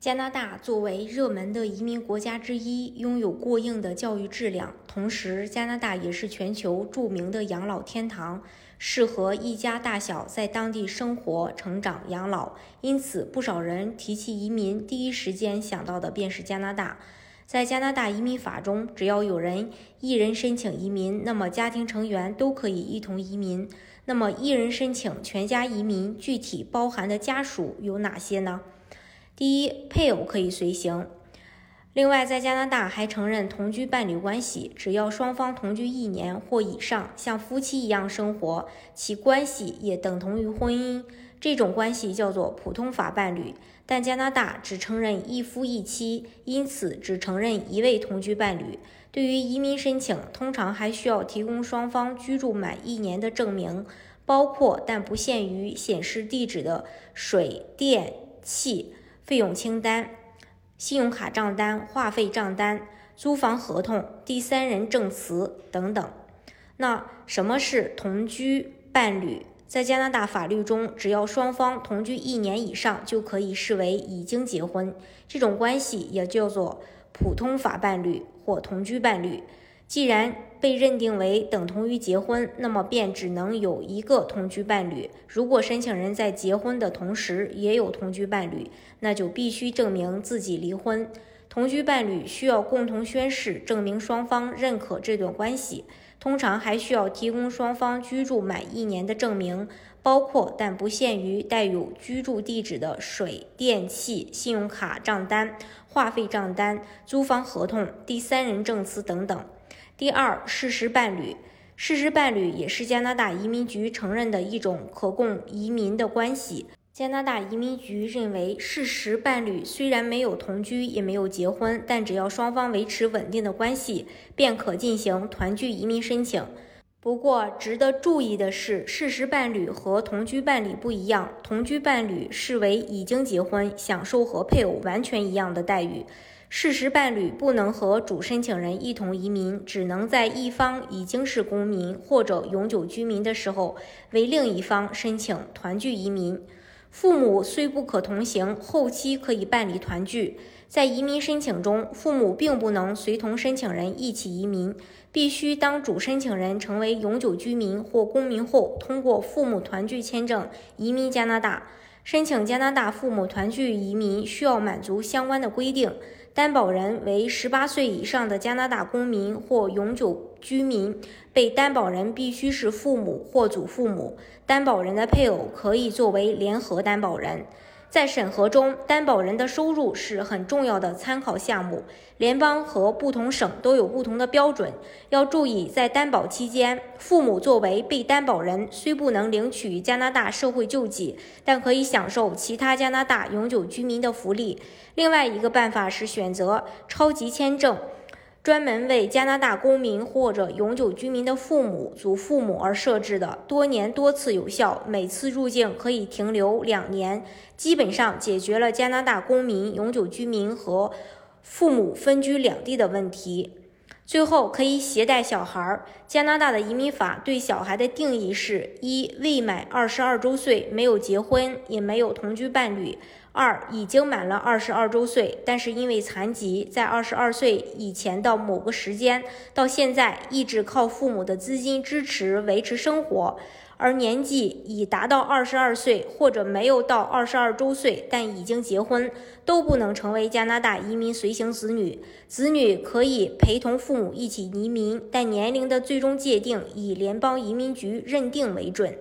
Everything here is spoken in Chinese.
加拿大作为热门的移民国家之一，拥有过硬的教育质量，同时加拿大也是全球著名的养老天堂，适合一家大小在当地生活、成长、养老。因此，不少人提起移民，第一时间想到的便是加拿大。在加拿大移民法中，只要有人一人申请移民，那么家庭成员都可以一同移民。那么，一人申请全家移民，具体包含的家属有哪些呢？第一，配偶可以随行。另外，在加拿大还承认同居伴侣关系，只要双方同居一年或以上，像夫妻一样生活，其关系也等同于婚姻。这种关系叫做普通法伴侣。但加拿大只承认一夫一妻，因此只承认一位同居伴侣。对于移民申请，通常还需要提供双方居住满一年的证明，包括但不限于显示地址的水电气。费用清单、信用卡账单、话费账单、租房合同、第三人证词等等。那什么是同居伴侣？在加拿大法律中，只要双方同居一年以上，就可以视为已经结婚。这种关系也叫做普通法伴侣或同居伴侣。既然被认定为等同于结婚，那么便只能有一个同居伴侣。如果申请人在结婚的同时也有同居伴侣，那就必须证明自己离婚。同居伴侣需要共同宣誓，证明双方认可这段关系。通常还需要提供双方居住满一年的证明，包括但不限于带有居住地址的水电气、信用卡账单、话费账单、租房合同、第三人证词等等。第二，事实伴侣，事实伴侣也是加拿大移民局承认的一种可供移民的关系。加拿大移民局认为，事实伴侣虽然没有同居，也没有结婚，但只要双方维持稳定的关系，便可进行团聚移民申请。不过，值得注意的是，事实伴侣和同居伴侣不一样，同居伴侣视为已经结婚，享受和配偶完全一样的待遇。事实伴侣不能和主申请人一同移民，只能在一方已经是公民或者永久居民的时候，为另一方申请团聚移民。父母虽不可同行，后期可以办理团聚。在移民申请中，父母并不能随同申请人一起移民，必须当主申请人成为永久居民或公民后，通过父母团聚签证移民加拿大。申请加拿大父母团聚移民需要满足相关的规定。担保人为十八岁以上的加拿大公民或永久居民，被担保人必须是父母或祖父母。担保人的配偶可以作为联合担保人。在审核中，担保人的收入是很重要的参考项目。联邦和不同省都有不同的标准。要注意，在担保期间，父母作为被担保人，虽不能领取加拿大社会救济，但可以享受其他加拿大永久居民的福利。另外一个办法是选择超级签证。专门为加拿大公民或者永久居民的父母、祖父母而设置的，多年多次有效，每次入境可以停留两年，基本上解决了加拿大公民、永久居民和父母分居两地的问题。最后，可以携带小孩儿。加拿大的移民法对小孩的定义是：一、未满二十二周岁，没有结婚，也没有同居伴侣。二已经满了二十二周岁，但是因为残疾，在二十二岁以前的某个时间到现在一直靠父母的资金支持维持生活，而年纪已达到二十二岁或者没有到二十二周岁但已经结婚，都不能成为加拿大移民随行子女。子女可以陪同父母一起移民，但年龄的最终界定以联邦移民局认定为准。